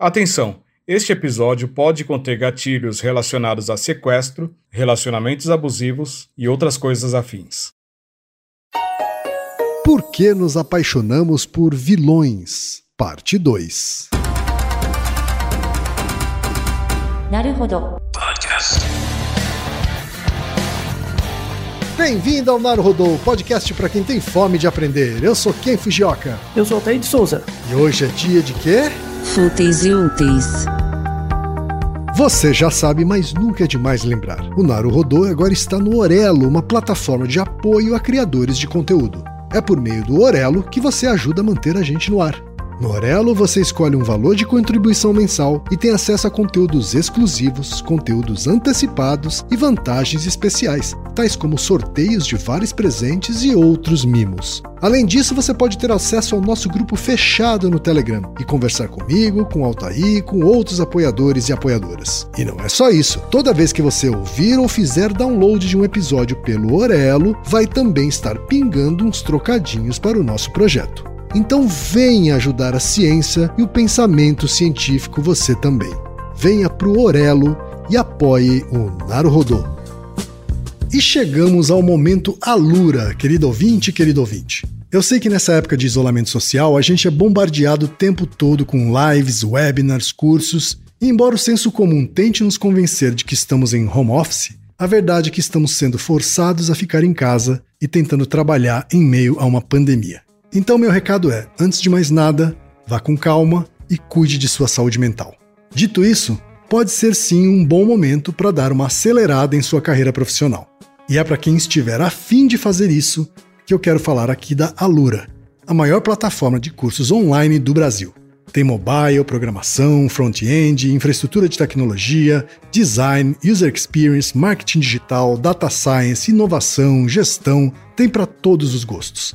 Atenção! Este episódio pode conter gatilhos relacionados a sequestro, relacionamentos abusivos e outras coisas afins. Por que nos apaixonamos por vilões? Parte 2. Bem-vindo ao Naruhodô, podcast para quem tem fome de aprender. Eu sou Ken Fujioka. Eu sou Altair de Souza. E hoje é dia de quê? Fúteis e úteis. Você já sabe, mas nunca é demais lembrar. O Naruhodô agora está no Orelo, uma plataforma de apoio a criadores de conteúdo. É por meio do Orelo que você ajuda a manter a gente no ar. No Orelo, você escolhe um valor de contribuição mensal e tem acesso a conteúdos exclusivos, conteúdos antecipados e vantagens especiais, tais como sorteios de vários presentes e outros mimos. Além disso, você pode ter acesso ao nosso grupo fechado no Telegram e conversar comigo, com Altair, com outros apoiadores e apoiadoras. E não é só isso. Toda vez que você ouvir ou fizer download de um episódio pelo Orelo, vai também estar pingando uns trocadinhos para o nosso projeto. Então venha ajudar a ciência e o pensamento científico você também. Venha pro Orelo e apoie o Naruhodô. E chegamos ao momento Alura, querido ouvinte, querido ouvinte. Eu sei que nessa época de isolamento social a gente é bombardeado o tempo todo com lives, webinars, cursos, e embora o senso comum tente nos convencer de que estamos em home office, a verdade é que estamos sendo forçados a ficar em casa e tentando trabalhar em meio a uma pandemia. Então, meu recado é: antes de mais nada, vá com calma e cuide de sua saúde mental. Dito isso, pode ser sim um bom momento para dar uma acelerada em sua carreira profissional. E é para quem estiver afim de fazer isso que eu quero falar aqui da Alura, a maior plataforma de cursos online do Brasil. Tem mobile, programação, front-end, infraestrutura de tecnologia, design, user experience, marketing digital, data science, inovação, gestão, tem para todos os gostos.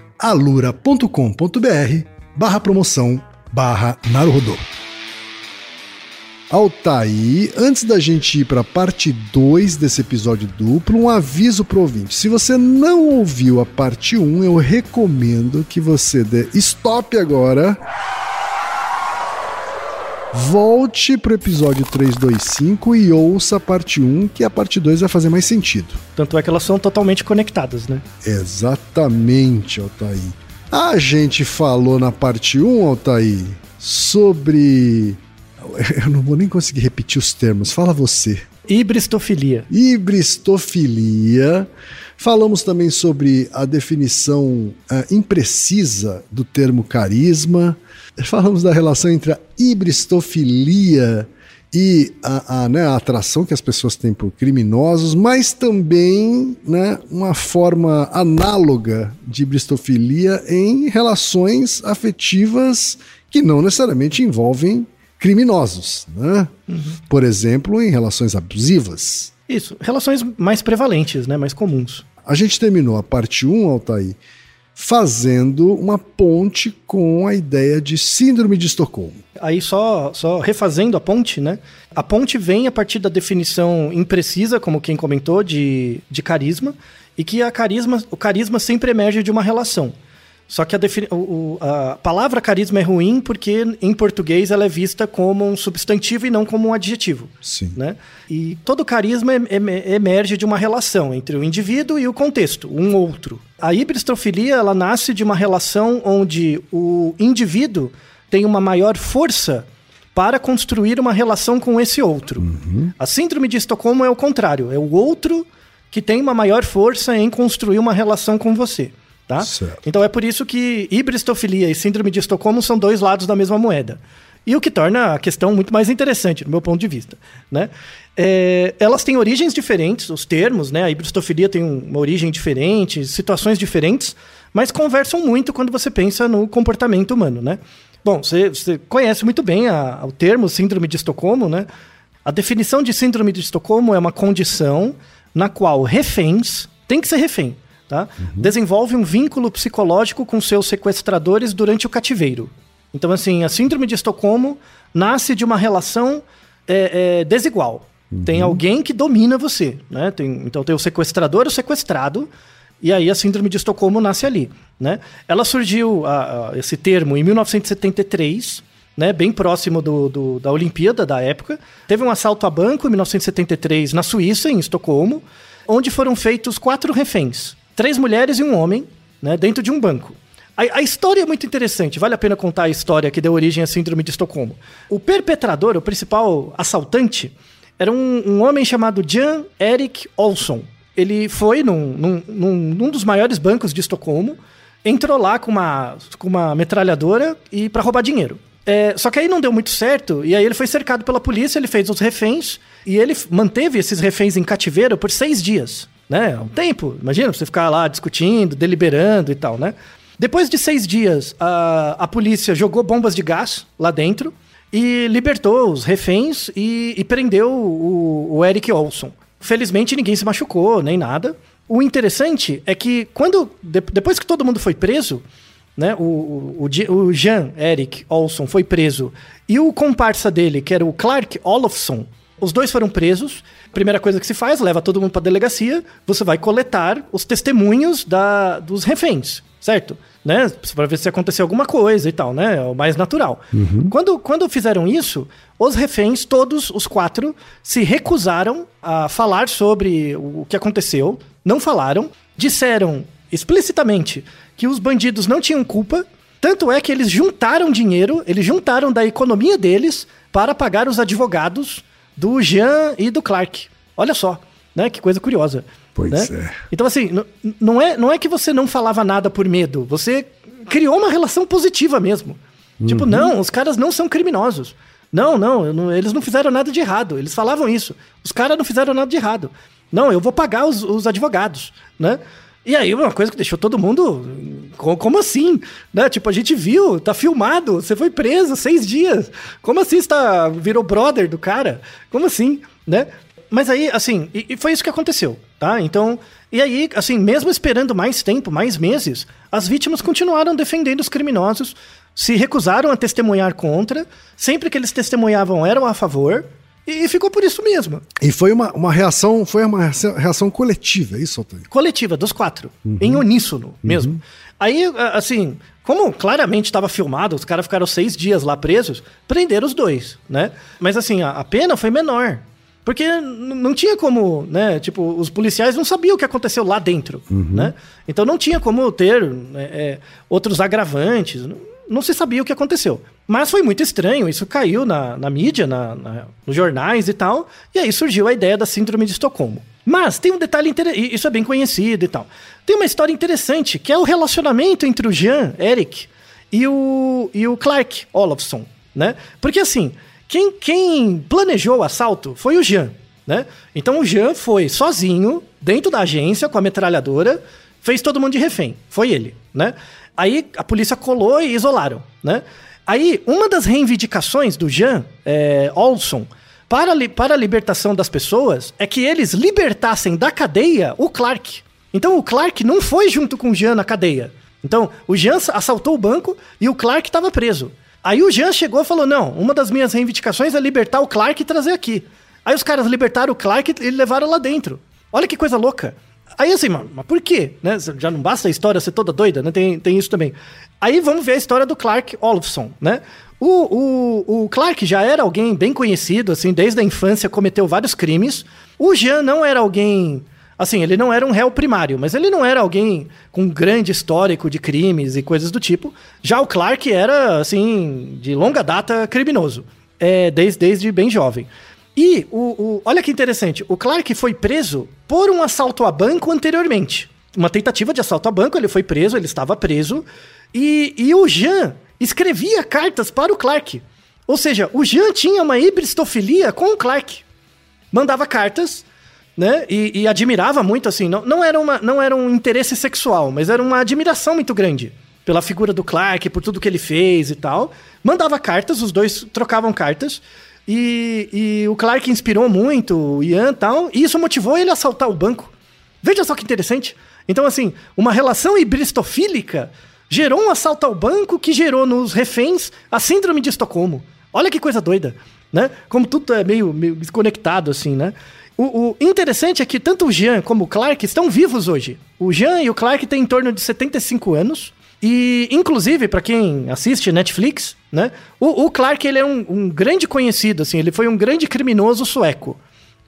alura.com.br barra promoção barra Naruhodô. Altaí, antes da gente ir para a parte 2 desse episódio duplo, um aviso pro ouvinte. Se você não ouviu a parte 1, um, eu recomendo que você dê stop agora volte pro episódio 325 e ouça a parte 1, que a parte 2 vai fazer mais sentido. Tanto é que elas são totalmente conectadas, né? Exatamente, Altair. A gente falou na parte 1, Altair, sobre. Eu não vou nem conseguir repetir os termos, fala você. Hibristofilia. Hibristofilia. Falamos também sobre a definição uh, imprecisa do termo carisma. Falamos da relação entre a hibristofilia e a, a, né, a, atração que as pessoas têm por criminosos, mas também né, uma forma análoga de hibristofilia em relações afetivas que não necessariamente envolvem criminosos. Né? Uhum. Por exemplo, em relações abusivas. Isso, relações mais prevalentes, né, mais comuns. A gente terminou a parte 1, Altair, fazendo uma ponte com a ideia de síndrome de Estocolmo. Aí só, só refazendo a ponte, né? A ponte vem a partir da definição imprecisa, como quem comentou, de, de carisma, e que a carisma, o carisma sempre emerge de uma relação. Só que a, o, a, palavra carisma é ruim porque em português ela é vista como um substantivo e não como um adjetivo. Sim. Né? E todo carisma emerge de uma relação entre o indivíduo e o contexto, um outro. A hibristofilia ela nasce de uma relação onde o indivíduo tem uma maior força para construir uma relação com esse outro. Uhum. A síndrome de Estocolmo é o contrário, é o outro que tem uma maior força em construir uma relação com você. Tá? Então é por isso que hibristofilia e síndrome de Estocolmo são dois lados da mesma moeda. E o que torna a questão muito mais interessante, do meu ponto de vista. Né? É, elas têm origens diferentes, os termos, né? A hibristofilia tem uma origem diferente, situações diferentes, mas conversam muito quando você pensa no comportamento humano, né? Bom, você, você conhece muito bem a, o termo síndrome de Estocolmo, né? A definição de síndrome de Estocolmo é uma condição na qual reféns, tem que ser refém, tá? Uhum. Desenvolve um vínculo psicológico com seus sequestradores durante o cativeiro. Então, assim, a síndrome de Estocolmo nasce de uma relação é, é, desigual. Uhum. Tem alguém que domina você, né? Tem, então tem o sequestrador e o sequestrado, e aí a síndrome de Estocolmo nasce ali, né? Ela surgiu, a, a, esse termo, em 1973, né? Bem próximo do, do, da Olimpíada da época. Teve um assalto a banco em 1973 na Suíça, em Estocolmo, onde foram feitos quatro reféns. Três mulheres e um homem, né? Dentro de um banco. A, a, história é muito interessante, vale a pena contar a história que deu origem à Síndrome de Estocolmo. O perpetrador, o principal assaltante, era um, um homem chamado Jan Erik Olsson. Ele foi num, num, num, num dos maiores bancos de Estocolmo, entrou lá com uma, com uma metralhadora e para roubar dinheiro. É, só que aí não deu muito certo, e aí ele foi cercado pela polícia, ele fez os reféns, e ele manteve esses reféns em cativeiro por seis dias. Né? Um tempo, imagina, você ficar lá discutindo, deliberando e tal, né? Depois de seis dias, a, a polícia jogou bombas de gás lá dentro e libertou os reféns e, e prendeu o, o Eric Olson. Felizmente ninguém se machucou, nem nada. O interessante é que quando de, depois que todo mundo foi preso, né, o, o, o Jean Eric Olson foi preso e o comparsa dele, que era o Clark Olofsson, os dois foram presos. Primeira coisa que se faz, leva todo mundo para delegacia, você vai coletar os testemunhos da, dos reféns, certo? né? Para ver se aconteceu alguma coisa e tal, né? É o mais natural. Uhum. Quando, quando fizeram isso, os reféns, todos os quatro, se recusaram a falar sobre o que aconteceu, não falaram, disseram explicitamente que os bandidos não tinham culpa, tanto é que eles juntaram dinheiro, eles juntaram da economia deles para pagar os advogados do Jean e do Clark. Olha só, né? Que coisa curiosa. Pois né? é. Então, assim, não é, não é que você não falava nada por medo. Você criou uma relação positiva mesmo. Tipo, uhum. Tipo, não, os caras não são criminosos. Não, não, não, eles não fizeram nada de errado. Eles falavam isso. Os caras não fizeram nada de errado. Não, eu vou pagar os, os advogados, né? E aí, uma coisa que deixou todo mundo. Como assim? Né? Tipo, a gente viu, tá filmado, você foi preso seis dias. Como assim você tá, virou brother do cara? Como assim? Né? Mas aí, assim, e, e foi isso que aconteceu, tá? Então, e aí, assim, mesmo esperando mais tempo, mais meses, as vítimas continuaram defendendo os criminosos, se recusaram a testemunhar contra, sempre que eles testemunhavam eram a favor, e, ficou por isso mesmo. E foi uma, uma reação, foi uma reação coletiva, é isso, Antônio? Coletiva, dos quatro. Uhum. Em uníssono mesmo. Uhum. Aí, assim, como claramente estava filmado, os caras ficaram seis dias lá presos, prenderam os dois, né? Mas assim, a, a pena foi menor. Porque não tinha como, né? Tipo, os policiais não sabiam o que aconteceu lá dentro, uhum. né? Então não tinha como ter né, é, outros agravantes. Não se sabia o que aconteceu. Mas foi muito estranho, isso caiu na, na mídia, na, na, nos jornais e tal. E aí surgiu a ideia da síndrome de Estocolmo. Mas tem um detalhe interessante, isso é bem conhecido e tal. Tem uma história interessante, que é o relacionamento entre o Jean, Eric, e o, e o Clark Olofsson, né? Porque assim, quem, quem planejou o assalto foi o Jean, né? Então o Jean foi sozinho, dentro da agência, com a metralhadora, fez todo mundo de refém. Foi ele, né? Aí a polícia colou e isolaram, né? Aí, uma das reivindicações do Jean é, Olson para, li, para a libertação das pessoas é que eles libertassem da cadeia o Clark. Então o Clark não foi junto com o Jean na cadeia. Então, o Jean assaltou o banco e o Clark estava preso. Aí o Jean chegou e falou: não, uma das minhas reivindicações é libertar o Clark e trazer aqui. Aí os caras libertaram o Clark e levaram lá dentro. Olha que coisa louca. Aí assim, mano, mas por quê? Né? Já não basta a história ser toda doida, né? Tem, tem isso também. Aí vamos ver a história do Clark Olofsson, né? O, o, o Clark já era alguém bem conhecido, assim, desde a infância cometeu vários crimes. O Jean não era alguém Assim, ele não era um réu primário, mas ele não era alguém com grande histórico de crimes e coisas do tipo. Já o Clark era, assim, de longa data criminoso, é, desde, desde bem jovem. E o, o, olha que interessante, o Clark foi preso por um assalto a banco anteriormente. Uma tentativa de assalto a banco, ele foi preso, ele estava preso. E, e o Jean escrevia cartas para o Clark. Ou seja, o Jean tinha uma hibristofilia com o Clark. Mandava cartas né? E, e, admirava muito, assim, não, não, era uma, não era um interesse sexual, mas era uma admiração muito grande pela figura do Clark, por tudo que ele fez e tal. Mandava cartas, os dois trocavam cartas. E, e o Clark inspirou muito o Ian e tal, e isso motivou ele a assaltar o banco. Veja só que interessante. Então, assim, uma relação hibristofílica gerou um assalto ao banco que gerou nos reféns a síndrome de Estocolmo. Olha que coisa doida, né? Como tudo é meio, meio desconectado, assim, né? O, o, interessante é que tanto o Jean como o Clark estão vivos hoje. O Jean e o Clark têm em torno de 75 anos. E, inclusive, para quem assiste Netflix, né? O, o Clark ele é um, um, grande conhecido, assim. Ele foi um grande criminoso sueco.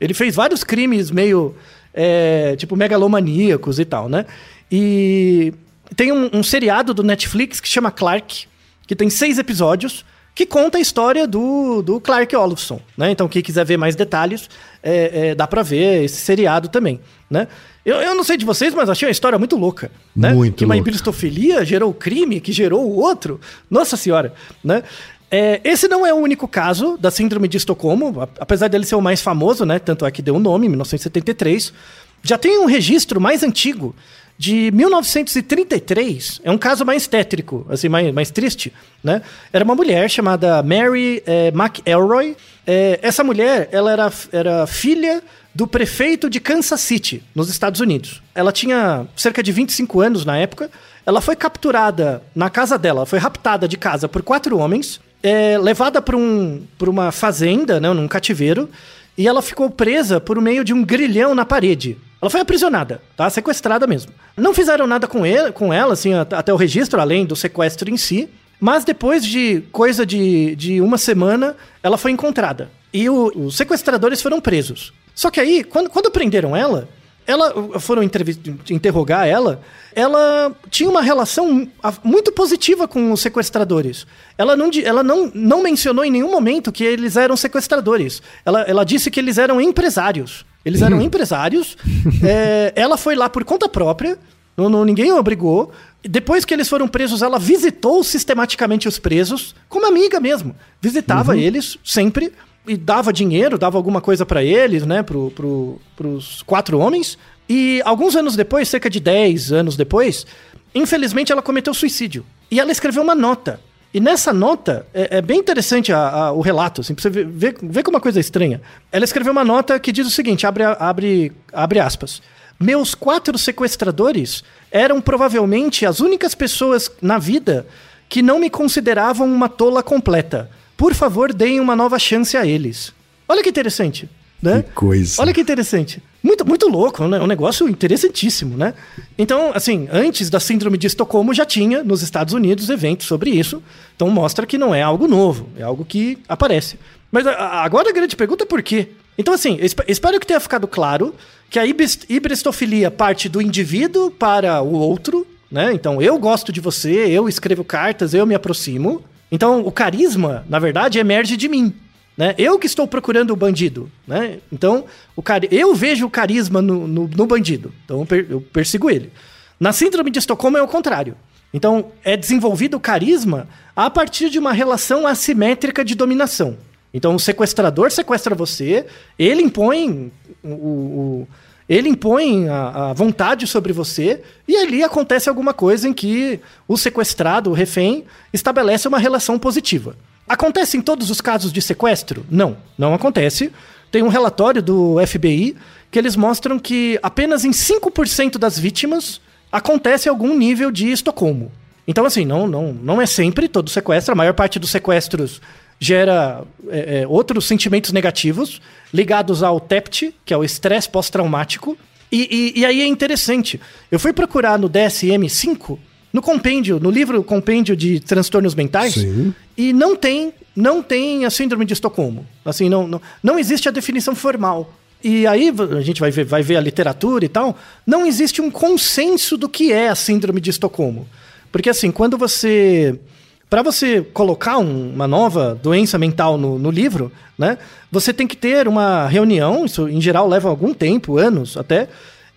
Ele fez vários crimes meio, é, tipo, megalomaníacos e tal, né? E tem um, um seriado do Netflix que chama Clark, que tem seis episódios que conta a história do, do Clark Olofsson, né? Então, quem quiser ver mais detalhes, é, é, dá para ver esse seriado também, né? Eu, eu não sei de vocês, mas achei uma história muito louca, né? Muito que uma hibristofilia gerou o crime, que gerou o outro. Nossa senhora, né? É, esse não é o único caso da síndrome de Estocolmo, apesar dele ser o mais famoso, né? Tanto é que deu o um nome, em 1973. Já tem um registro mais antigo de 1933. É um caso mais tétrico, assim, mais, mais triste, né? Era uma mulher chamada Mary é, McElroy. É, essa mulher, ela era, era filha do prefeito de Kansas City, nos Estados Unidos. Ela tinha cerca de 25 anos na época. Ela foi capturada na casa dela, foi raptada de casa por quatro homens, é, levada para um, uma fazenda, né, num cativeiro, e ela ficou presa por meio de um grilhão na parede. Ela foi aprisionada, tá? Sequestrada mesmo. Não fizeram nada com, ele, com ela, assim, até o registro, além do sequestro em si. Mas depois de coisa de, de uma semana, ela foi encontrada. E o, os sequestradores foram presos. Só que aí, quando, quando prenderam ela, ela foram interrogar ela, ela tinha uma relação muito positiva com os sequestradores. Ela não, ela não, não mencionou em nenhum momento que eles eram sequestradores. Ela, ela disse que eles eram empresários. Eles eram empresários. é, ela foi lá por conta própria. Não, não, ninguém obrigou. Depois que eles foram presos, ela visitou sistematicamente os presos, como amiga mesmo. Visitava uhum. eles sempre e dava dinheiro, dava alguma coisa para eles, né, pro, pro, pros quatro homens. E alguns anos depois, cerca de 10 anos depois, infelizmente ela cometeu suicídio. E ela escreveu uma nota e nessa nota, é, é bem interessante a, a, o relato, assim, pra você ver, ver, ver como uma coisa estranha. Ela escreveu uma nota que diz o seguinte: abre, abre, abre aspas. Meus quatro sequestradores eram provavelmente as únicas pessoas na vida que não me consideravam uma tola completa. Por favor, deem uma nova chance a eles. Olha que interessante. Né? Que coisa. Olha que interessante. Muito, muito louco, né? um negócio interessantíssimo, né? Então, assim, antes da síndrome de Estocolmo já tinha nos Estados Unidos eventos sobre isso. Então mostra que não é algo novo, é algo que aparece. Mas agora a grande pergunta é por quê? Então, assim, espero que tenha ficado claro que a hibristofilia parte do indivíduo para o outro, né? Então, eu gosto de você, eu escrevo cartas, eu me aproximo. Então, o carisma, na verdade, emerge de mim. Né? Eu que estou procurando o bandido. Né? Então, o car... eu vejo o carisma no, no, no bandido. Então, eu persigo ele. Na síndrome de Estocolmo é o contrário. Então, é desenvolvido o carisma a partir de uma relação assimétrica de dominação. Então, o sequestrador sequestra você, ele impõe o, o ele impõe a, a, vontade sobre você e ali acontece alguma coisa em que o sequestrado, o refém, estabelece uma relação positiva. Acontece em todos os casos de sequestro? Não, não acontece. Tem um relatório do FBI que eles mostram que apenas em 5% das vítimas acontece algum nível de Estocolmo. Então, assim, não, não, não é sempre todo sequestro. A maior parte dos sequestros gera é, é, outros sentimentos negativos ligados ao TEPT, que é o estresse pós-traumático. E, e, e aí é interessante. Eu fui procurar no DSM-5 no compêndio, no livro compêndio de transtornos mentais, Sim. e não tem, não tem a síndrome de Estocolmo. Assim, não, não, não existe a definição formal. E aí a gente vai ver, vai ver a literatura e tal, não existe um consenso do que é a síndrome de Estocolmo. Porque assim, quando você para você colocar um, uma nova doença mental no, no, livro, né, você tem que ter uma reunião, isso em geral leva algum tempo, anos até,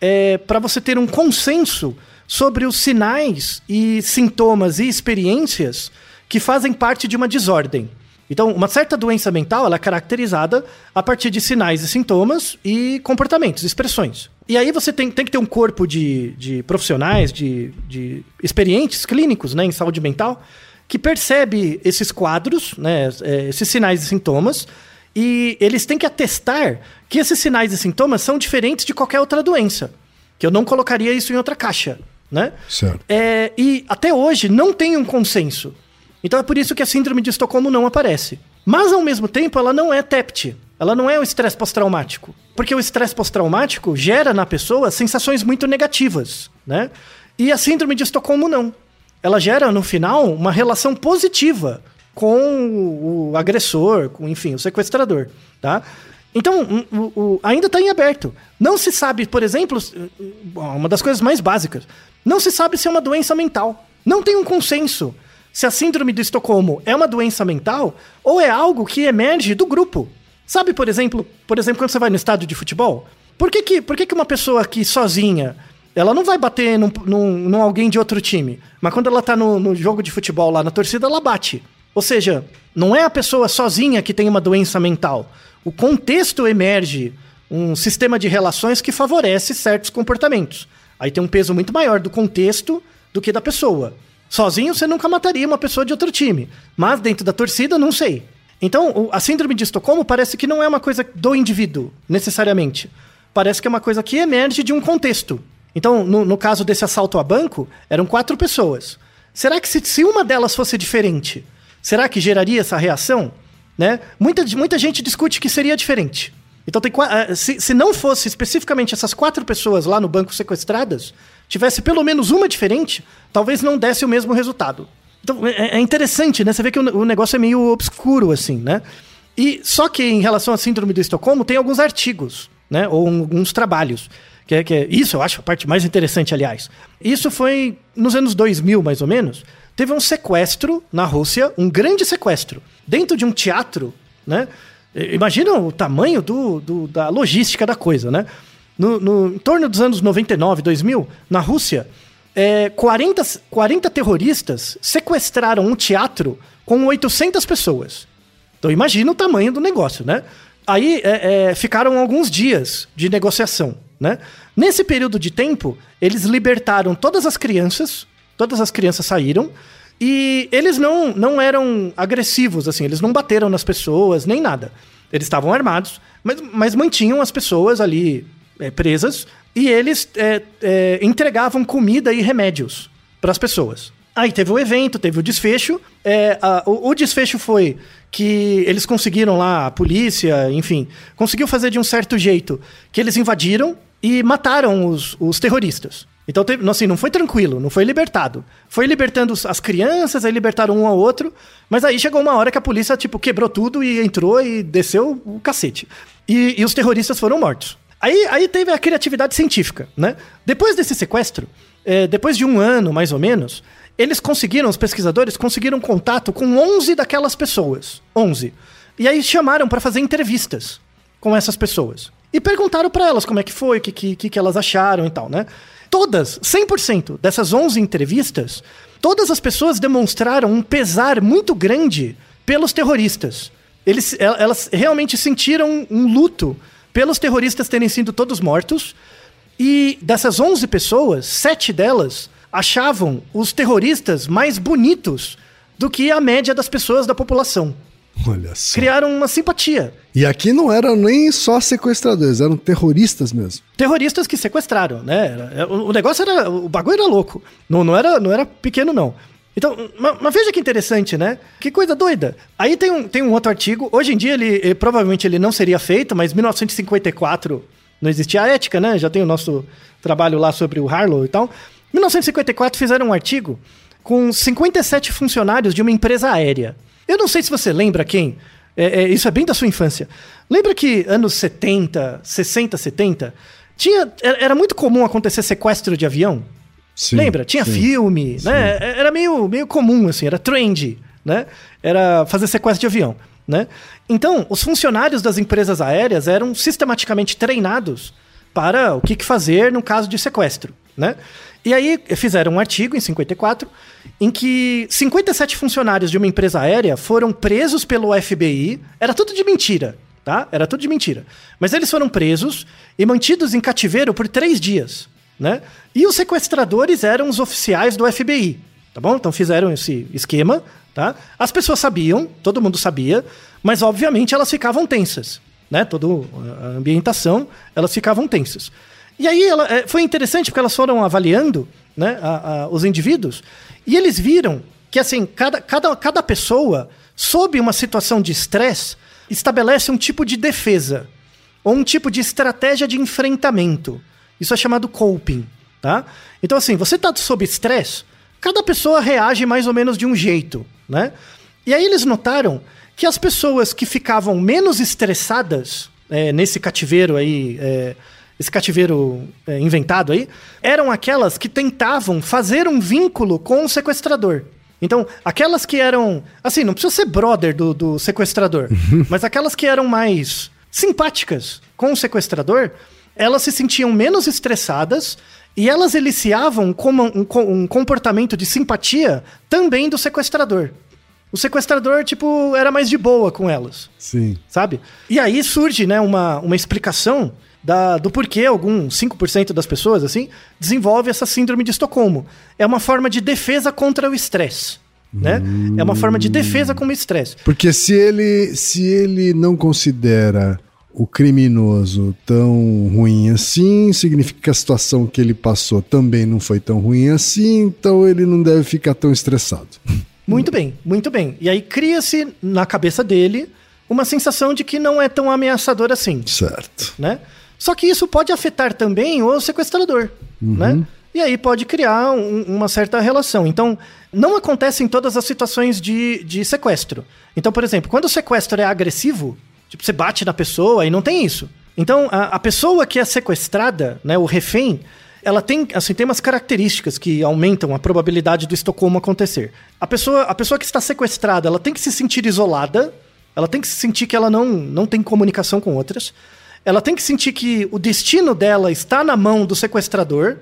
é, para você ter um consenso sobre os sinais e sintomas e experiências que fazem parte de uma desordem. Então, uma certa doença mental ela é caracterizada a partir de sinais e sintomas e comportamentos, expressões. E aí você tem, tem que ter um corpo de, de profissionais, de, de experientes clínicos né, em saúde mental, que percebe esses quadros, né, é, esses sinais e sintomas, e eles têm que atestar que esses sinais e sintomas são diferentes de qualquer outra doença. Que eu não colocaria isso em outra caixa, né? Certo. É, e até hoje não tem um consenso. Então é por isso que a síndrome de Estocolmo não aparece. Mas ao mesmo tempo ela não é TEPT. Ela não é o estresse pós-traumático. Porque o estresse pós-traumático gera na pessoa sensações muito negativas, né? E a síndrome de Estocolmo não. Ela gera, no final, uma relação positiva com o agressor, com, enfim, o sequestrador, tá? Então, o, o, ainda está em aberto. Não se sabe, por exemplo, uma das coisas mais básicas, não se sabe se é uma doença mental. Não tem um consenso se a síndrome do Estocolmo é uma doença mental ou é algo que emerge do grupo. Sabe, por exemplo, por exemplo, quando você vai no estádio de futebol, por que, que, por que, que uma pessoa aqui sozinha, ela não vai bater num, num, num alguém de outro time, mas quando ela tá no, no jogo de futebol lá na torcida, ela bate. Ou seja, não é a pessoa sozinha que tem uma doença mental. O contexto emerge um sistema de relações que favorece certos comportamentos. Aí tem um peso muito maior do contexto do que da pessoa. Sozinho você nunca mataria uma pessoa de outro time, mas dentro da torcida não sei. Então, a síndrome de Estocolmo parece que não é uma coisa do indivíduo, necessariamente. Parece que é uma coisa que emerge de um contexto. Então, no, no caso desse assalto a banco, eram quatro pessoas. Será que se, se uma delas fosse diferente, será que geraria essa reação? Né? Muita, muita gente discute que seria diferente. Então, tem, eh, se, se não fosse especificamente essas quatro pessoas lá no banco sequestradas, tivesse pelo menos uma diferente, talvez não desse o mesmo resultado. Então, é, é interessante, né? Você vê que o, o negócio é meio obscuro, assim, né? E só que em relação à síndrome do Estocolmo, tem alguns artigos, né? Ou alguns trabalhos. Que é, que é, isso eu acho a parte mais interessante, aliás. Isso foi nos anos 2000, mais ou menos. Teve um sequestro na Rússia, um grande sequestro, dentro de um teatro, né? Imagina o tamanho do, do da logística da coisa, né? No, no, em torno dos anos 99, 2000, na Rússia, é, 40, 40 terroristas sequestraram um teatro com 800 pessoas. Então imagina o tamanho do negócio, né? Aí é, é, ficaram alguns dias de negociação, né? Nesse período de tempo, eles libertaram todas as crianças, todas as crianças saíram, e eles não, não eram agressivos, assim, eles não bateram nas pessoas, nem nada. Eles estavam armados, mas, mas mantinham as pessoas ali é, presas e eles é, é, entregavam comida e remédios para as pessoas. Aí teve o evento, teve o desfecho. É, a, o, o, desfecho foi que eles conseguiram lá, a polícia, enfim, conseguiu fazer de um certo jeito que eles invadiram e mataram os, os terroristas. Então, teve, assim, não foi tranquilo, não foi libertado. Foi libertando as crianças, aí libertaram um ao outro, mas aí chegou uma hora que a polícia, tipo, quebrou tudo e entrou e desceu o cacete. E, e os terroristas foram mortos. Aí, aí teve a criatividade científica, né? Depois desse sequestro, é, depois de um ano mais ou menos, eles conseguiram, os pesquisadores conseguiram contato com 11 daquelas pessoas. 11. E aí chamaram para fazer entrevistas com essas pessoas. E perguntaram para elas como é que foi, o que, que, que elas acharam e tal, né? Todas, 100% dessas 11 entrevistas, todas as pessoas demonstraram um pesar muito grande pelos terroristas. Eles, elas realmente sentiram um luto pelos terroristas terem sido todos mortos. E dessas 11 pessoas, sete delas achavam os terroristas mais bonitos do que a média das pessoas da população. Olha só. Criaram uma simpatia. E aqui não eram nem só sequestradores, eram terroristas mesmo. Terroristas que sequestraram, né? É, o negócio era. O bagulho era louco. Não, não, era, não era pequeno, não. Então, mas, mas, veja que interessante, né? Que coisa doida. Aí tem um, tem um outro artigo, hoje em dia ele, ele provavelmente ele não seria feito, mas em 1954 não existia a ética, né? Já tem o nosso trabalho lá sobre o Harlow e tal. Em 1954 fizeram um artigo com 57 funcionários de uma empresa aérea. Eu não sei se você lembra quem, é, é, isso é bem da sua infância. Lembra que anos 70, 60, 70, tinha, era muito comum acontecer sequestro de avião? Sim, Lembra? Tinha sim, filme, sim. né? Era meio, meio comum, assim, era trendy, né? Era fazer sequestro de avião, né? Então, os funcionários das empresas aéreas eram sistematicamente treinados para o que, que fazer no caso de sequestro, né? E aí fizeram um artigo em 54 em que 57 funcionários de uma empresa aérea foram presos pelo FBI. Era tudo de mentira, tá? Era tudo de mentira. Mas eles foram presos e mantidos em cativeiro por três dias né? E os sequestradores eram os oficiais do FBI, tá bom? Então fizeram esse esquema Tá? As pessoas sabiam, todo mundo sabia, mas obviamente elas ficavam tensas. Né? Toda a ambientação, elas ficavam tensas. E aí ela, é, foi interessante porque elas foram avaliando né, a, a, os indivíduos e eles viram que assim, cada, cada, cada pessoa, sob uma situação de estresse, estabelece um tipo de defesa ou um tipo de estratégia de enfrentamento. Isso é chamado coping, tá? Então assim, você está sob estresse, cada pessoa reage mais ou menos de um jeito, né? E aí eles notaram que as pessoas que ficavam menos estressadas é, nesse cativeiro aí, é, esse cativeiro é, inventado aí, eram aquelas que tentavam fazer um vínculo com o sequestrador. Então, aquelas que eram. Assim, não precisa ser brother do, do sequestrador, mas aquelas que eram mais simpáticas com o sequestrador, elas se sentiam menos estressadas e elas eliciavam como um, um comportamento de simpatia também do sequestrador. O sequestrador, tipo, era mais de boa com elas. Sim. Sabe? E aí surge, né, uma, uma explicação da, do porquê algum 5% das pessoas, assim, desenvolve essa síndrome de Estocolmo. É uma forma de defesa contra o estresse. Né? Hum. É uma forma de defesa com o estresse. Porque se ele, se ele não considera o criminoso tão ruim assim, significa que a situação que ele passou também não foi tão ruim assim, então ele não deve ficar tão estressado. Muito bem, muito bem. E aí cria-se na cabeça dele uma sensação de que não é tão ameaçador assim. Certo. Né? Só que isso pode afetar também o sequestrador, uhum. né? E aí pode criar um, uma certa relação. Então, não acontece em todas as situações de, de sequestro. Então, por exemplo, quando o sequestro é agressivo, tipo, você bate na pessoa e não tem isso. Então, a, a pessoa que é sequestrada, né, o refém, ela tem, assim, tem umas características que aumentam a probabilidade do Estocolmo acontecer. A pessoa, a pessoa que está sequestrada, ela tem que se sentir isolada, ela tem que se sentir que ela não, não tem comunicação com outras ela tem que sentir que o destino dela está na mão do sequestrador,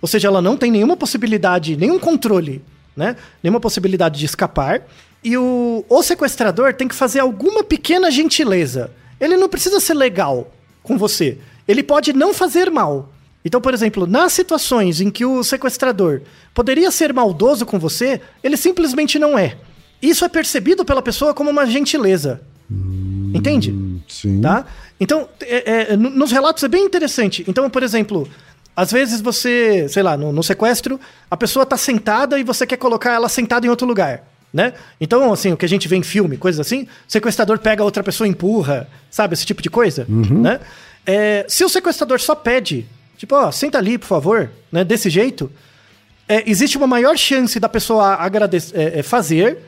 ou seja, ela não tem nenhuma possibilidade, nenhum controle, né? Nenhuma possibilidade de escapar. E o, o sequestrador tem que fazer alguma pequena gentileza. Ele não precisa ser legal com você. Ele pode não fazer mal. Então, por exemplo, nas situações em que o sequestrador poderia ser maldoso com você, ele simplesmente não é. Isso é percebido pela pessoa como uma gentileza. Hum, Entende? Sim. Tá? Então, é, é, nos relatos é bem interessante. Então, por exemplo, às vezes você, sei lá, no, no sequestro, a pessoa está sentada e você quer colocar ela sentada em outro lugar. Né? Então, assim, o que a gente vê em filme, coisas assim, o sequestrador pega outra pessoa e empurra, sabe? Esse tipo de coisa, uhum. né? É, se o sequestrador só pede, tipo, ó, senta ali, por favor, né? Desse jeito, é, existe uma maior chance da pessoa agradecer, é, é, fazer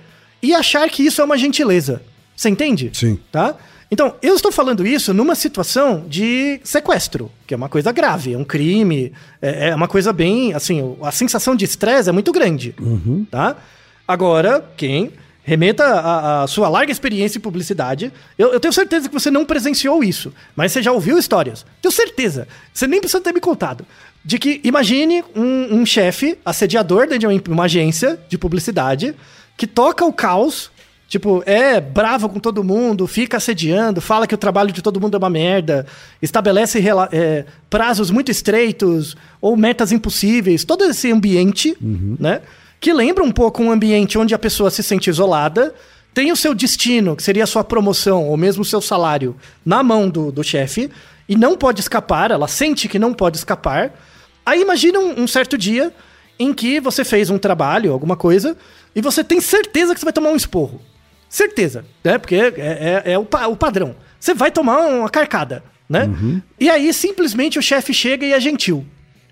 e achar que isso é uma gentileza. Você entende? Sim. Tá? Então, eu estou falando isso numa situação de sequestro, que é uma coisa grave, é um crime, é, é uma coisa bem. Assim, a sensação de estresse é muito grande. Uhum. Tá? Agora, quem remeta a, a, sua larga experiência em publicidade. Eu, eu, tenho certeza que você não presenciou isso, mas você já ouviu histórias. Tenho certeza. Você nem precisa ter me contado. De que, imagine um, um chefe assediador dentro de uma, uma agência de publicidade que toca o caos Tipo, é bravo com todo mundo, fica assediando, fala que o trabalho de todo mundo é uma merda, estabelece é, prazos muito estreitos ou metas impossíveis. Todo esse ambiente, uhum. né? Que lembra um pouco um ambiente onde a pessoa se sente isolada, tem o seu destino, que seria a sua promoção ou mesmo o seu salário, na mão do, do chefe, e não pode escapar, ela sente que não pode escapar. Aí imagina um, um certo dia em que você fez um trabalho, alguma coisa, e você tem certeza que você vai tomar um esporro. Certeza, né? Porque é, é, é o, o, padrão. Você vai tomar uma carcada, né? Uhum. E aí, simplesmente, o chefe chega e é gentil.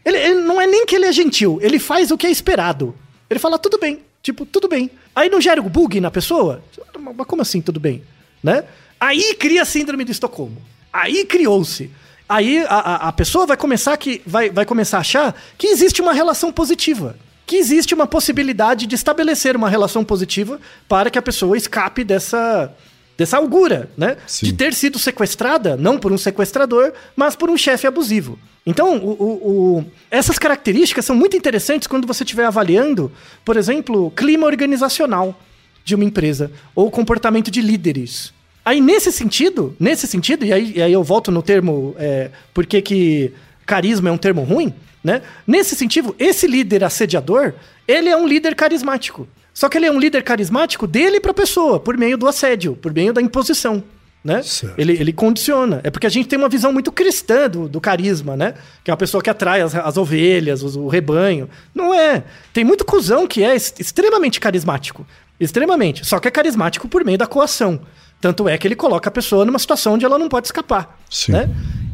Ele, ele, não é nem que ele é gentil, ele faz o que é esperado. Ele fala, tudo bem, tipo, tudo bem. Aí não gera o bug na pessoa? Mas como assim, tudo bem? Né? Aí cria a síndrome de Estocolmo. Aí criou-se. Aí a, a, a, pessoa vai começar, que, vai, vai começar a achar que existe uma relação positiva que existe uma possibilidade de estabelecer uma relação positiva para que a pessoa escape dessa dessa augura, né? Sim. De ter sido sequestrada, não por um sequestrador, mas por um chefe abusivo. Então, o, o, o, essas características são muito interessantes quando você estiver avaliando, por exemplo, clima organizacional de uma empresa ou comportamento de líderes. Aí, nesse sentido, nesse sentido, e aí, e aí eu volto no termo é, por que, que carisma é um termo ruim, né? Nesse sentido, esse líder assediador, ele é um líder carismático. Só que ele é um líder carismático dele para a pessoa, por meio do assédio, por meio da imposição. Né? Ele, ele condiciona. É porque a gente tem uma visão muito cristã do, do carisma, né? Que é uma pessoa que atrai as, as ovelhas, o, o rebanho. Não é. Tem muito cuzão que é extremamente carismático. Extremamente. Só que é carismático por meio da coação. Tanto é que ele coloca a pessoa numa situação onde ela não pode escapar. Né?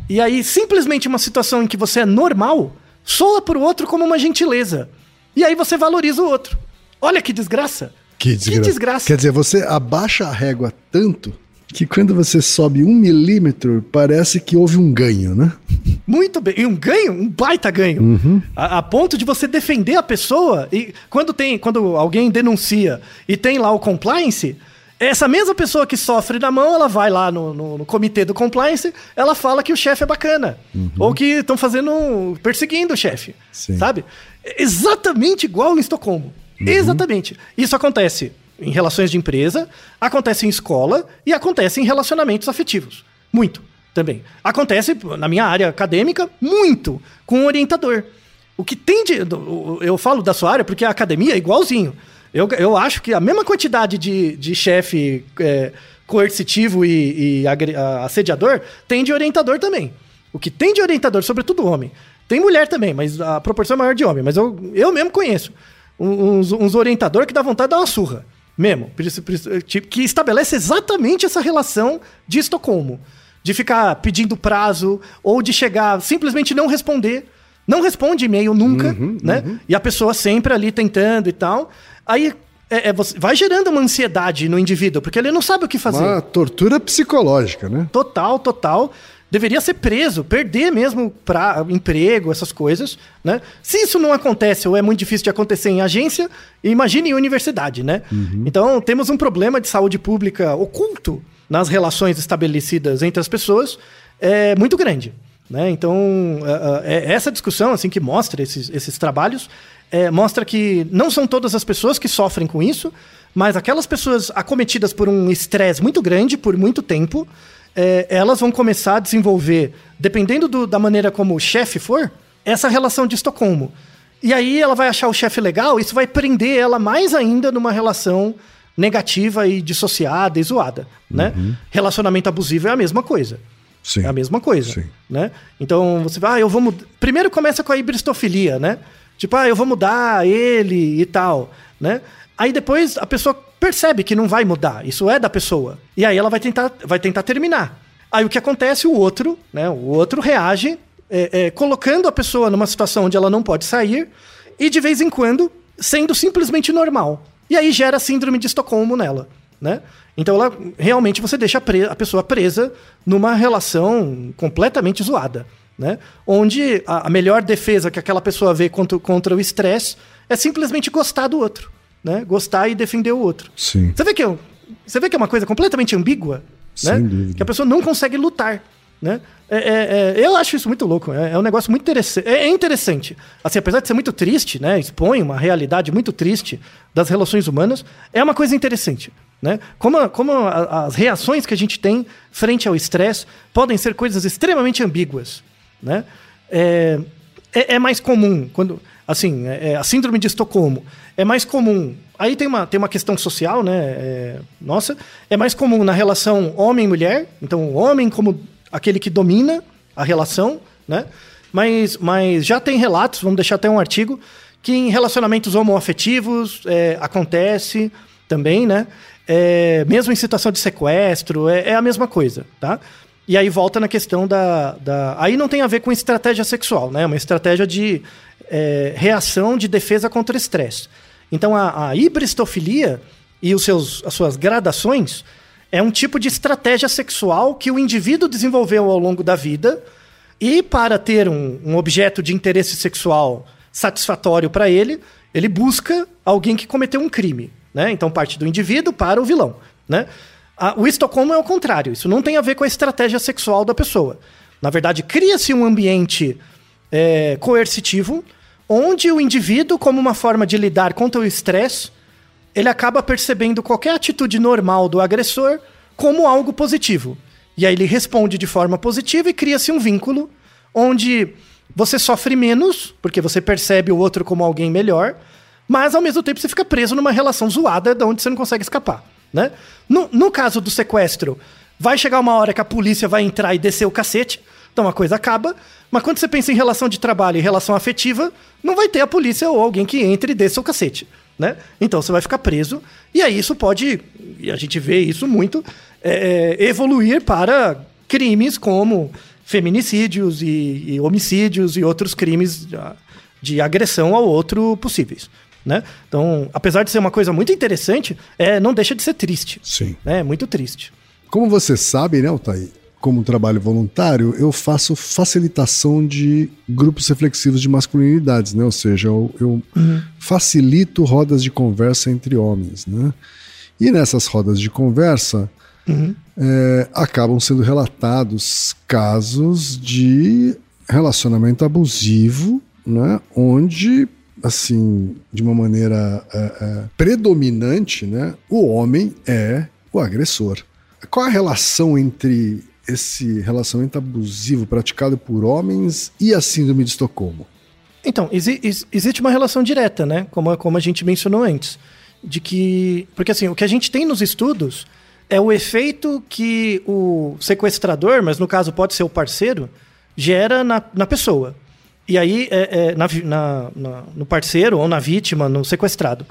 E aí, simplesmente uma situação em que você é normal, soa para o outro como uma gentileza. E aí você valoriza o outro. Olha que desgraça. Que desgraça. Que desgraça. Quer dizer, você abaixa a régua tanto que quando você sobe um milímetro, parece que houve um ganho, né? Muito bem. E um ganho? Um baita ganho. Uhum. A, a, ponto de você defender a pessoa. E quando tem, quando alguém denuncia e tem lá o compliance, essa mesma pessoa que sofre na mão, ela vai lá no, no, no comitê do compliance, ela fala que o chefe é bacana. Uhum. Ou que estão fazendo. perseguindo o chefe. Sabe? Exatamente igual em Estocolmo. Uhum. Exatamente. Isso acontece em relações de empresa, acontece em escola e acontece em relacionamentos afetivos. Muito também. Acontece na minha área acadêmica, muito, com o orientador. O que tem de. Eu falo da sua área porque a academia é igualzinho. Eu, eu acho que a mesma quantidade de, de chefe é, coercitivo e, e assediador tem de orientador também. O que tem de orientador, sobretudo homem. Tem mulher também, mas a proporção é maior de homem. Mas eu, eu mesmo conheço uns, uns orientadores que dá vontade de dar uma surra. Mesmo. Tipo, que estabelece exatamente essa relação de Estocolmo. De ficar pedindo prazo, ou de chegar, simplesmente não responder. Não responde e-mail nunca, uhum, né? Uhum. E a pessoa sempre ali tentando e tal. Aí é, é, vai gerando uma ansiedade no indivíduo, porque ele não sabe o que fazer. Uma tortura psicológica, né? Total, total deveria ser preso, perder mesmo para emprego, essas coisas, né? Se isso não acontece ou é muito difícil de acontecer em agência, imagine em universidade, né? Uhum. Então temos um problema de saúde pública oculto nas relações estabelecidas entre as pessoas, é muito grande. Né? Então, é, é, essa discussão assim que mostra esses, esses trabalhos é, mostra que não são todas as pessoas que sofrem com isso, mas aquelas pessoas acometidas por um estresse muito grande por muito tempo, é, elas vão começar a desenvolver, dependendo do, da maneira como o chefe for, essa relação de Estocolmo. E aí ela vai achar o chefe legal, isso vai prender ela mais ainda numa relação negativa e dissociada e zoada, né? Uhum. Relacionamento abusivo é a mesma coisa. Sim. É a mesma coisa, Sim. né? Então você vai, ah, eu vou. Primeiro começa com a hibristofilia, né? Tipo, ah, eu vou mudar ele e tal, né? Aí depois a pessoa percebe que não vai mudar, isso é da pessoa. E aí ela vai tentar, vai tentar terminar. Aí o que acontece? O outro, né? O outro reage é, é, colocando a pessoa numa situação onde ela não pode sair e de vez em quando sendo simplesmente normal. E aí gera síndrome de Estocolmo nela, né? Então ela realmente você deixa a, a pessoa presa numa relação completamente zoada, né? Onde a, melhor defesa que aquela pessoa vê contra, contra o estresse é simplesmente gostar do outro né? Gostar e defender o outro. Sim. Você vê que, é você vê que é uma coisa completamente ambígua, né? Que a pessoa não consegue lutar. Né? É, é, é, eu acho isso muito louco. É, é um negócio muito interessante. É, é, interessante. Assim, apesar de ser muito triste, né? Expõe uma realidade muito triste das relações humanas. É uma coisa interessante. Né? Como, a, como a, as reações que a gente tem frente ao estresse podem ser coisas extremamente ambíguas. Né? É, é, é mais comum quando assim, é, é, a síndrome de Estocolmo é mais comum. Aí tem uma, tem uma questão social, né? É, nossa, é mais comum na relação homem-mulher. Então, o homem como aquele que domina a relação, né? Mas, mas já tem relatos, vamos deixar até um artigo, que em relacionamentos homoafetivos é, acontece também, né? É, mesmo em situação de sequestro, é, é a mesma coisa, tá? E aí volta na questão da, da. Aí não tem a ver com estratégia sexual, né? É uma estratégia de é, reação de defesa contra estresse. Então a, a hibristofilia e os seus, as suas gradações é um tipo de estratégia sexual que o indivíduo desenvolveu ao longo da vida e para ter um, um objeto de interesse sexual satisfatório para ele, ele busca alguém que cometeu um crime. Né? Então parte do indivíduo para o vilão. Né? O Estocolmo é o contrário. Isso não tem a ver com a estratégia sexual da pessoa. Na verdade, cria-se um ambiente é, coercitivo, onde o indivíduo, como uma forma de lidar contra o estresse, ele acaba percebendo qualquer atitude normal do agressor como algo positivo. E aí ele responde de forma positiva e cria-se um vínculo onde você sofre menos, porque você percebe o outro como alguém melhor, Mas ao mesmo tempo você fica preso numa relação zoada de onde você não consegue escapar, né? No, no caso do sequestro, vai chegar uma hora que a polícia vai entrar e descer o cacete, então a coisa acaba. Mas quando você pensa em relação de trabalho e relação afetiva, não vai ter a polícia ou alguém que entre e desça o cacete, né? Então você vai ficar preso e aí isso pode, e a gente vê isso muito, é, evoluir para crimes como feminicídios e, e homicídios e outros crimes de, de agressão ao outro possíveis. Né? Então, apesar de ser uma coisa muito interessante, é, não deixa de ser triste. Sim. Né? É muito triste. Como você sabe, né, Altair? Como trabalho voluntário, eu faço facilitação de grupos reflexivos de masculinidades, né? Ou seja, eu, eu uhum. facilito rodas de conversa entre homens, né? E nessas rodas de conversa, uhum. é, acabam sendo relatados casos de relacionamento abusivo, né? Onde assim, de uma maneira é, é, predominante, né, o homem é o agressor. Qual a relação entre esse relacionamento abusivo praticado por homens e a síndrome de Estocolmo? Então, exi existe uma relação direta, né? Como, como a gente mencionou antes. De que. Porque assim, o que a gente tem nos estudos é o efeito que o sequestrador, mas no caso pode ser o parceiro, gera na, na pessoa. E aí, é, é, na, na, na, no parceiro ou na vítima, no sequestrado.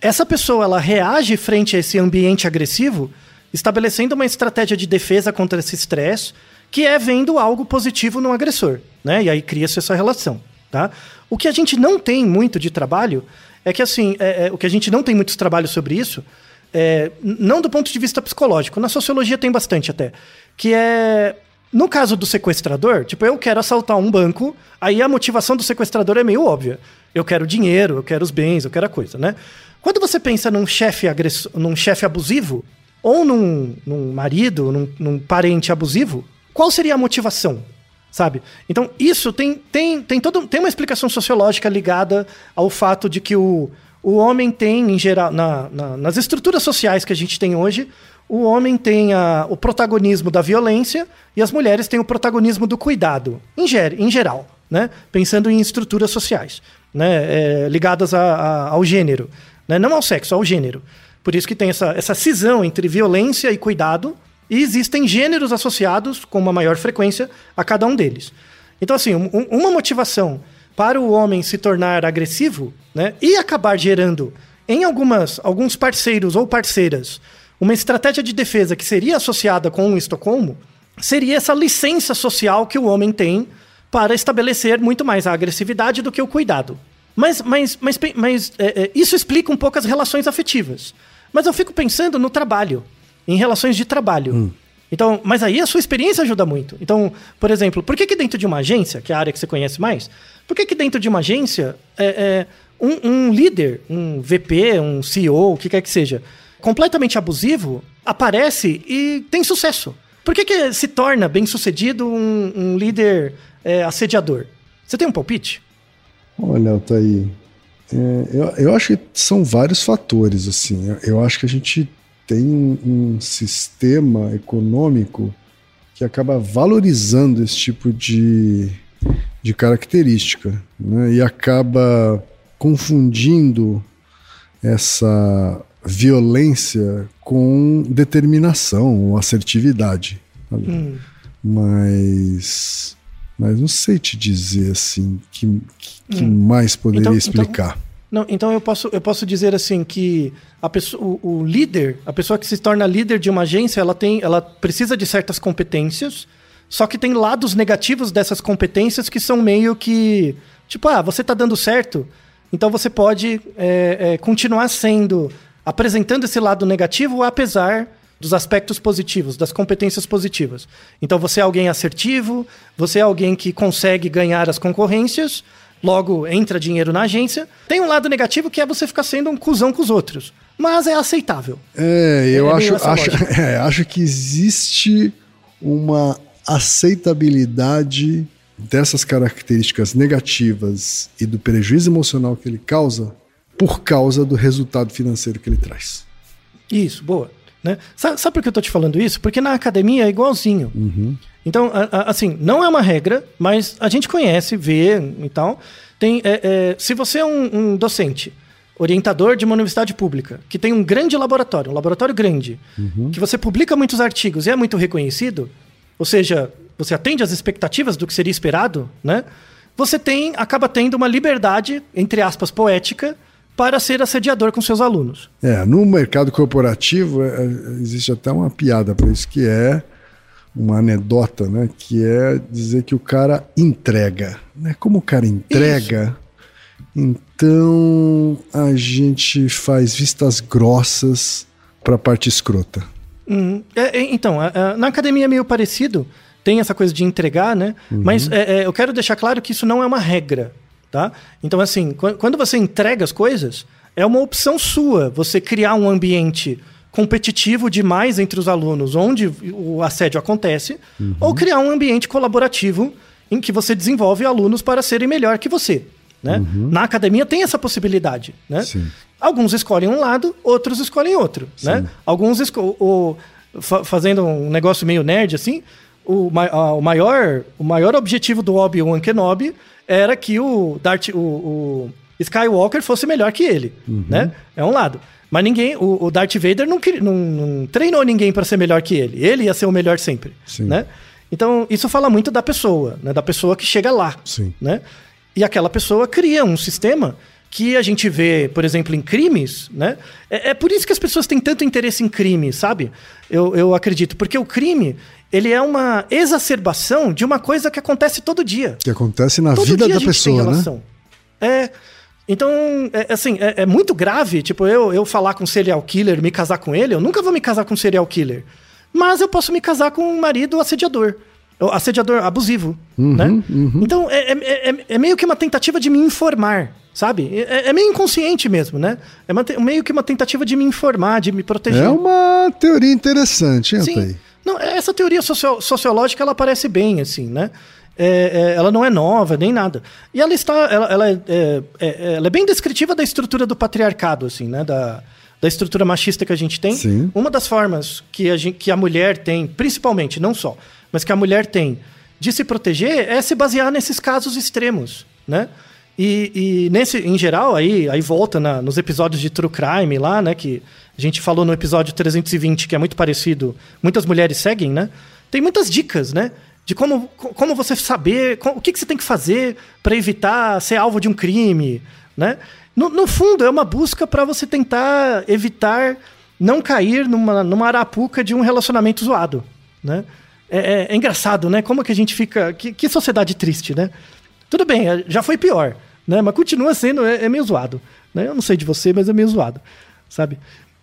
Essa pessoa ela reage frente a esse ambiente agressivo, estabelecendo uma estratégia de defesa contra esse estresse, que é vendo algo positivo no agressor. Né? E aí cria-se essa relação. Tá? O que a gente não tem muito de trabalho é que, assim, é, é, o que a gente não tem muitos trabalhos sobre isso, é, não do ponto de vista psicológico, na sociologia tem bastante até, que é no caso do sequestrador, tipo, eu quero assaltar um banco, aí a motivação do sequestrador é meio óbvia. Eu quero dinheiro, eu quero os bens, eu quero a coisa, né? Quando você pensa num chefe agressor, num chefe abusivo, ou num, num marido, num, num, parente abusivo, qual seria a motivação? Sabe? Então, isso tem, tem, tem, todo, tem uma explicação sociológica ligada ao fato de que o, o homem tem, em geral, na, na, nas estruturas sociais que a gente tem hoje, o homem tem a, o protagonismo da violência e as mulheres têm o protagonismo do cuidado, em, ger, em geral, né? pensando em estruturas sociais, né? É, ligadas a, a, ao gênero, né? não ao sexo, ao gênero. Por isso que tem essa, essa cisão entre violência e cuidado, e existem gêneros associados com uma maior frequência a cada um deles. Então, assim, um, uma motivação para o homem se tornar agressivo né, e acabar gerando em algumas, alguns parceiros ou parceiras uma estratégia de defesa que seria associada com o Estocolmo seria essa licença social que o homem tem para estabelecer muito mais a agressividade do que o cuidado. Mas, mas, mas, mas é, é, isso explica um pouco as relações afetivas. Mas eu fico pensando no trabalho, em relações de trabalho. Hum. Então, mas aí a sua experiência ajuda muito. Então, por exemplo, por que, que dentro de uma agência, que é a área que você conhece mais, por que, que dentro de uma agência é, é um, um, líder, um VP, um CEO, o que quer que seja, completamente abusivo, aparece e tem sucesso. Por que, que se torna bem sucedido um, um líder é, assediador? Você tem um palpite? Olha, Altair, é, eu, eu acho que são vários fatores. assim. Eu, eu acho que a gente tem um, um sistema econômico que acaba valorizando esse tipo de, de característica né? e acaba confundindo essa violência com determinação ou assertividade. Hum. Mas. Mas não sei te dizer assim que, que hum. mais poderia então, então explicar. Então, não, então eu posso, eu posso dizer assim que a pessoa, o, o, líder, a pessoa que se torna líder de uma agência, ela tem, ela precisa de certas competências, só que tem lados negativos dessas competências que são meio que tipo, ah, você está dando certo, então você pode é, é, continuar sendo apresentando esse lado negativo, apesar dos aspectos positivos, das competências positivas. Então você é alguém assertivo, você é alguém que consegue ganhar as concorrências, logo entra dinheiro na agência. Tem um lado negativo que é você ficar sendo um cuzão com os outros, mas é aceitável. É, eu é acho, acho, é, acho que existe uma aceitabilidade dessas características negativas e do prejuízo emocional que ele causa por causa do resultado financeiro que ele traz. Isso, boa. Né? Sabe, sabe por que eu estou te falando isso? Porque na academia é igualzinho. Uhum. Então, a, a, assim, não é uma regra, mas a gente conhece, vê e tal. Tem, é, é, se você é um, um, docente, orientador de uma universidade pública, que tem um grande laboratório, um laboratório grande, Uhum. que você publica muitos artigos e é muito reconhecido, ou seja, você atende às expectativas do que seria esperado, né? Você tem, acaba tendo uma liberdade, entre aspas, poética, para ser assediador com seus alunos. É, no mercado corporativo é, é, existe até uma piada para isso, que é uma anedota, né? Que é dizer que o cara entrega. Né? Como o cara entrega, então a gente faz vistas grossas para a parte escrota. Uhum. É, então, na academia é meio parecido, tem essa coisa de entregar, né? Mas é, é, eu quero deixar claro que isso não é uma regra, tá? Então, assim, quan- quando você entrega as coisas, é uma opção sua você criar um ambiente competitivo demais entre os alunos, onde o assédio acontece, ou criar um ambiente colaborativo em que você desenvolve alunos para serem melhor que você. Né? Na academia tem essa possibilidade. Né? Sim. Alguns escolhem um lado, outros escolhem outro, né? Alguns esco fazendo um negócio meio nerd assim, o, a- o maior o maior objetivo do Obi-Wan Kenobi era que o Darth o, o Skywalker fosse melhor que ele, né? É um lado. Mas ninguém, o, o Darth Vader não, não, não treinou ninguém para ser melhor que ele. Ele ia ser o melhor sempre, Sim. né? Então, isso fala muito da pessoa, né? Da pessoa que chega lá, Sim. né? E aquela pessoa cria um sistema que a gente vê, por exemplo, em crimes, né? É, é por isso que as pessoas têm tanto interesse em crime, sabe? Eu, eu acredito. Porque o crime, ele é uma exacerbação de uma coisa que acontece todo dia. Que acontece na Todo vida da pessoa, né? É. Então, é, assim, é, é muito grave, tipo, eu, eu falar com serial killer, me casar com ele, eu nunca vou me casar com um serial killer. Mas eu posso me casar com um marido assediador. Assediador abusivo, Uhum, né? Então, é, é, é- é meio que uma tentativa de me informar, sabe? É, é meio inconsciente mesmo, né? É uma meio que uma tentativa de me informar, de me proteger. É uma teoria interessante, hein, Sim. Não, essa teoria socio- sociológica ela parece bem, assim, né? É, é, ela não é nova, nem nada. E ela está. Ela, ela é, é, é- ela é bem descritiva da estrutura do patriarcado, assim, né? Da, da estrutura machista que a gente tem. Sim. Uma das formas que a, gente, que a mulher tem, principalmente, não só, mas que a mulher tem de se proteger é se basear nesses casos extremos, né? E, e nesse, em geral, aí, aí volta na- nos episódios de True Crime lá, né? Que a gente falou no episódio 320, que é muito parecido. Muitas mulheres seguem, né? Tem muitas dicas, né? De como, co- como você saber, co- o que, que você tem que fazer para evitar ser alvo de um crime, né? No, no fundo, é uma busca para você tentar evitar não cair numa, numa arapuca de um relacionamento zoado, né? É, é- é engraçado, né? Como que a gente fica... Que, que sociedade triste, né? Tudo bem, é, já foi pior, né? Mas continua sendo, é, é meio zoado. Né? Eu não sei de você, mas é meio zoado, sabe?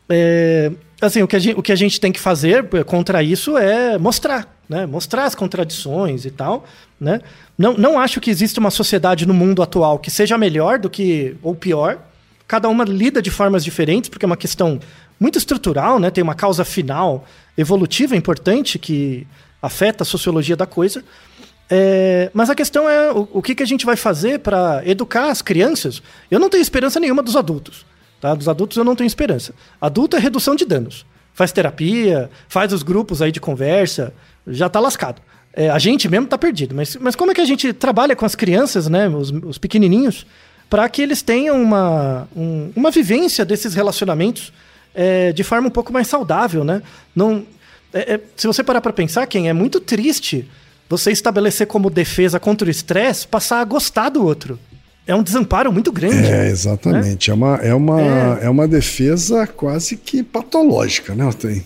É, assim, o que, a gente, o que a gente tem que fazer é, contra isso é mostrar, né? Mostrar as contradições e tal, né? Não, não acho que exista uma sociedade no mundo atual que seja melhor do que ou pior. Cada uma lida de formas diferentes, porque é uma questão muito estrutural, né? Tem uma causa final evolutiva importante que afeta a sociologia da coisa. É, mas a questão é o, o que, que a gente vai fazer para educar as crianças. Eu não tenho esperança nenhuma dos adultos. Tá? Dos adultos eu não tenho esperança. Adulto é redução de danos. Faz terapia, faz os grupos aí de conversa, já tá lascado. É, a gente mesmo tá perdido. Mas, mas como é que a gente trabalha com as crianças, né, os, os pequenininhos, para que eles tenham uma, um- uma vivência desses relacionamentos é, de forma um pouco mais saudável, né? Não, é- é- se você parar para pensar, quem é muito triste você estabelecer como defesa contra o estresse, passar a gostar do outro. É um desamparo muito grande. É, exatamente. É, uma, é, uma, é. uma defesa quase que patológica, né, Altair?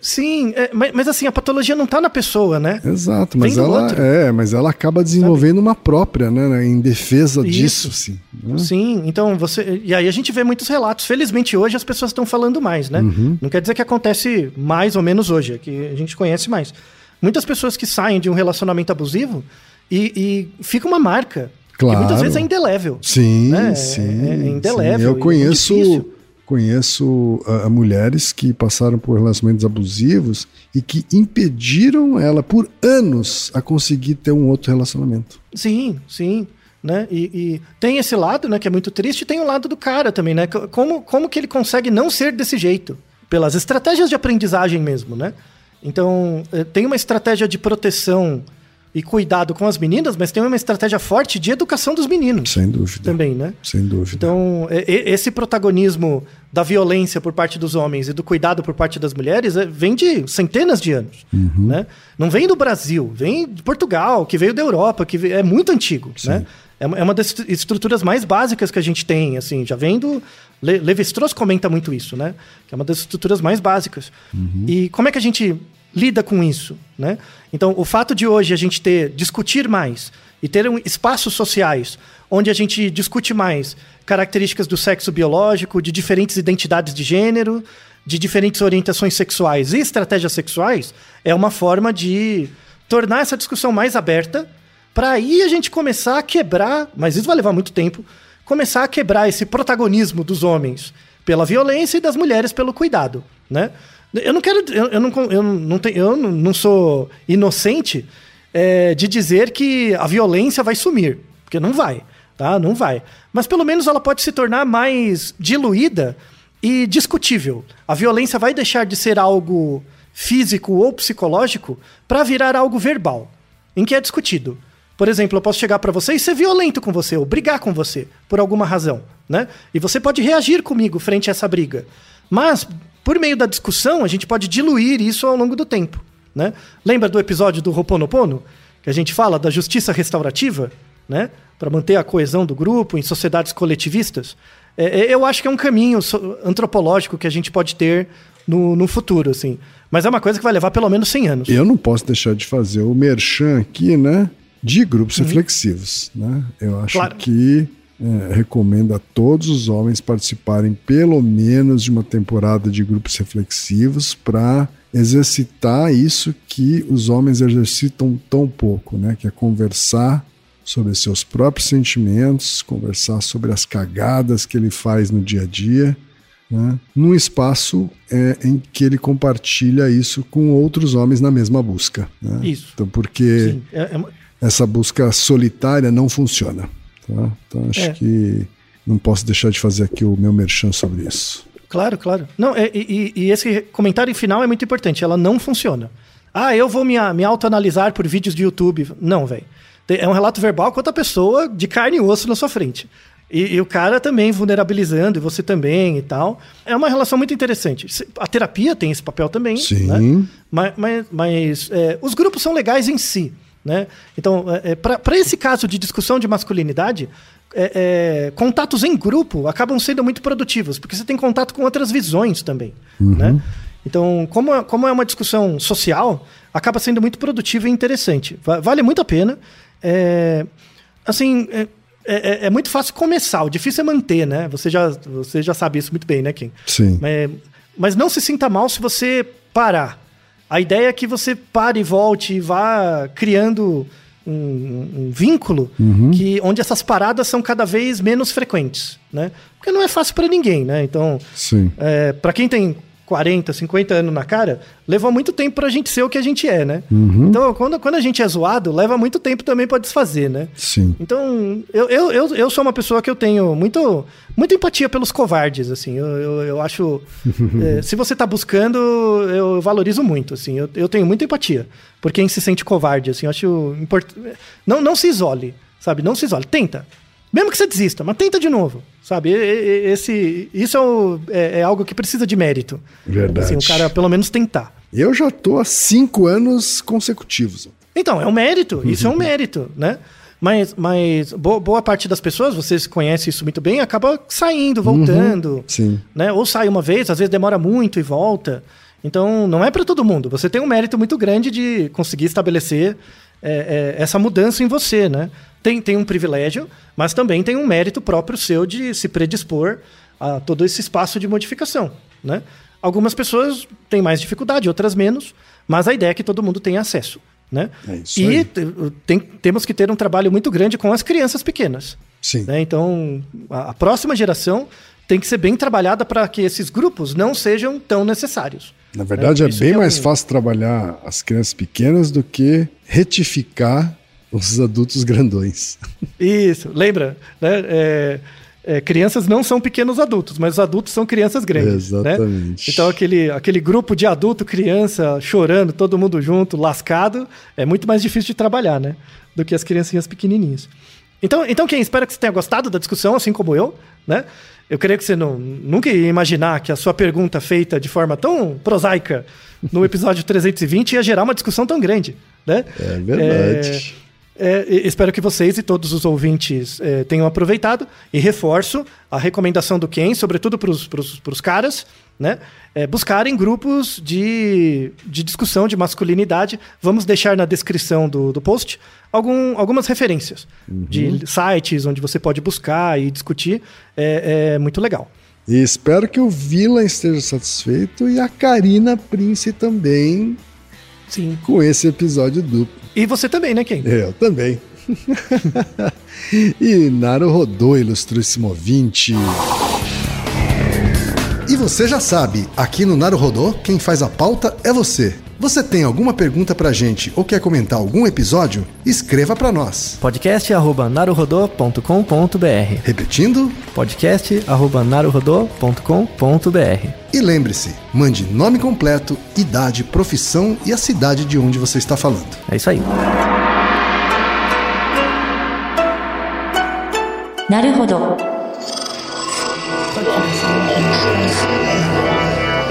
Sim, é, mas, mas assim, a patologia não tá na pessoa, né? Exato, mas ela, outro. é, mas ela acaba desenvolvendo uma própria, né, em defesa Isso. disso, sim. né? Sim, então você. E aí a gente vê muitos relatos. Felizmente hoje as pessoas estão falando mais, né? Uhum. Não quer dizer que acontece mais ou menos hoje, é que a gente conhece mais. Muitas pessoas que saem de um relacionamento abusivo e, e fica uma marca. Claro. Que muitas vezes é indelével. Sim, né? sim. É, é sim. indelével. Eu e é conheço, conheço ah, mulheres que passaram por relacionamentos abusivos e que impediram ela por anos a conseguir ter um outro relacionamento. Sim, sim. Né? E, e tem esse lado, né, que é muito triste, e tem o lado do cara também, né? Como, como que ele consegue não ser desse jeito? Pelas estratégias de aprendizagem mesmo, né? Então, eh, tem uma estratégia de proteção e cuidado com as meninas, mas tem uma estratégia forte de educação dos meninos. Sem dúvida. Também, né? Sem dúvida. Então, esse protagonismo da violência por parte dos homens e do cuidado por parte das mulheres é, vem de centenas de anos. Uhum. Né? Não vem do Brasil, vem de Portugal, que veio da Europa, que é muito antigo. Né? É, é uma das estruturas mais básicas que a gente tem, assim, já vem do... Le Levi-Strauss comenta muito isso, né? Que é uma das estruturas mais básicas. Uhum. E como é que a gente lida com isso, né? Então, o fato de hoje a gente ter discutir mais e ter um, espaços sociais onde a gente discute mais características do sexo biológico, de diferentes identidades de gênero, de diferentes orientações sexuais e estratégias sexuais, é uma forma de tornar essa discussão mais aberta para aí a gente começar a quebrar, mas isso vai levar muito tempo, começar a quebrar esse protagonismo dos homens pela violência e das mulheres pelo cuidado, né? Eu não quero. Eu, eu, não, eu, não, tenho, eu não sou inocente é, de dizer que a violência vai sumir. Porque não vai. Tá? Não vai. Mas pelo menos ela pode se tornar mais diluída e discutível. A violência vai deixar de ser algo físico ou psicológico para virar algo verbal, em que é discutido. Por exemplo, eu posso chegar para você e ser violento com você, ou brigar com você, por alguma razão, né? E você pode reagir comigo frente a essa briga. Mas por meio da discussão, a gente pode diluir isso ao longo do tempo. Né? Lembra do episódio do Roponopono? Que a gente fala da justiça restaurativa, né? Para manter a coesão do grupo em sociedades coletivistas. É, é eu acho que é um caminho antropológico que a gente pode ter no, no futuro, assim. Mas é uma coisa que vai levar pelo menos 100 anos. Eu não posso deixar de fazer o merchan aqui, né? De grupos uhum. reflexivos, né? Eu acho claro. que é, recomendo a todos os homens participarem pelo menos de uma temporada de grupos reflexivos para exercitar isso que os homens exercitam tão pouco, né? Que é conversar sobre seus próprios sentimentos, conversar sobre as cagadas que ele faz no dia a dia, né? num espaço é, em que ele compartilha isso com outros homens na mesma busca. Né? Isso. Então, porque é, é... essa busca solitária não funciona. Tá? Então acho é. que não posso deixar de fazer aqui o meu merchan sobre isso. Claro, claro. Não, é, e, e, esse comentário final é muito importante. Ela não funciona. Ah, eu vou me, me autoanalisar por vídeos de YouTube. Não, velho. É um relato verbal com outra pessoa de carne e osso na sua frente. E, e, o cara também vulnerabilizando, e você também e tal. É uma relação muito interessante. A terapia tem esse papel também. Sim. Né? Mas, mas, mas é, os grupos são legais em si. Né? Então, é, é para esse caso de discussão de masculinidade, é, é, contatos em grupo acabam sendo muito produtivos, porque você tem contato com outras visões também. Uhum. Né? Então, como, é, como é uma discussão social, acaba sendo muito produtivo e interessante. Vale muito a pena. É, assim, é, é, é, muito fácil começar, o difícil é manter, né? Você já, você já sabe isso muito bem, né, Kim? Sim. Mas não se sinta mal se você parar. A ideia é que você pare e volte e vá criando um, um vínculo uhum. que onde essas paradas são cada vez menos frequentes, né? Porque não é fácil para ninguém, né? Então, é, para quem tem 40, 50 anos na cara, levou muito tempo pra gente ser o que a gente é, né? Uhum. Então, quando, quando a gente é zoado, leva muito tempo também pra desfazer, né? Sim. Então, eu, eu, eu, eu sou uma pessoa que eu tenho muito, muita empatia pelos covardes, assim. Eu, eu, eu acho... é, se você tá buscando, eu valorizo muito, assim. Eu, eu tenho muita empatia por quem se sente covarde, assim. Eu acho importante... Não, não se isole, sabe? Não se isole. Tenta. Mesmo que você desista, mas tenta de novo, sabe? Esse, isso é, o, é, é algo que precisa de mérito. Verdade. Assim, o cara pelo menos tentar. Eu já tô há cinco anos consecutivos. Então, é um mérito. Isso é um mérito, né? Mas, mas boa, parte das pessoas, vocês conhecem isso muito bem, acaba saindo, voltando. Uhum, sim. Né? Ou sai uma vez, às vezes demora muito e volta. Então, não é para todo mundo. Você tem um mérito muito grande de conseguir estabelecer é, é, essa mudança em você, né? Tem, tem um privilégio, mas também tem um mérito próprio seu de se predispor a todo esse espaço de modificação, né? Algumas pessoas têm mais dificuldade, outras menos, mas a ideia é que todo mundo tenha acesso, né? É e. Tem, temos que ter um trabalho muito grande com as crianças pequenas. Sim. Né? Então, a, a próxima geração tem que ser bem trabalhada para que esses grupos não sejam tão necessários. Na verdade, é, é bem mais fácil trabalhar as crianças pequenas do que retificar os adultos grandões. Isso, lembra? Né? É, é, crianças não são pequenos adultos, mas os adultos são crianças grandes. Né? Exatamente. Então, aquele, aquele grupo de adulto, criança, chorando, todo mundo junto, lascado, é muito mais difícil de trabalhar, né? Do que as criancinhas pequenininhas. Então, então quem espera que você tenha gostado da discussão, assim como eu, né? Eu creio que você não, nunca ia imaginar que a sua pergunta feita de forma tão prosaica no episódio 320 ia gerar uma discussão tão grande, né? É verdade. É, é, espero que vocês e todos os ouvintes é, tenham aproveitado e reforço a recomendação do Ken, sobretudo para os caras, né? É, buscarem grupos de, de discussão de masculinidade. Vamos deixar na descrição do, do post algum, algumas referências uhum. de sites onde você pode buscar e discutir. É, é muito legal. E espero que o Vila esteja satisfeito e a Karina Prince também. Sim. Com esse episódio duplo. E você também, né, Ken? Eu também. e Naro rodou, ilustríssimo ouvinte. E você já sabe, aqui no Naro Rodô, quem faz a pauta é você. Você tem alguma pergunta pra gente ou quer comentar algum episódio? Escreva pra nós. podcast@naruhodô.com.br. Repetindo? podcast@naruhodô.com.br. E lembre-se, mande nome completo, idade, profissão e a cidade de onde você está falando. É isso aí. Naruhodô.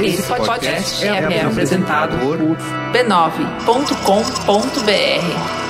Esse podcast é, é apresentado por b9.com.br.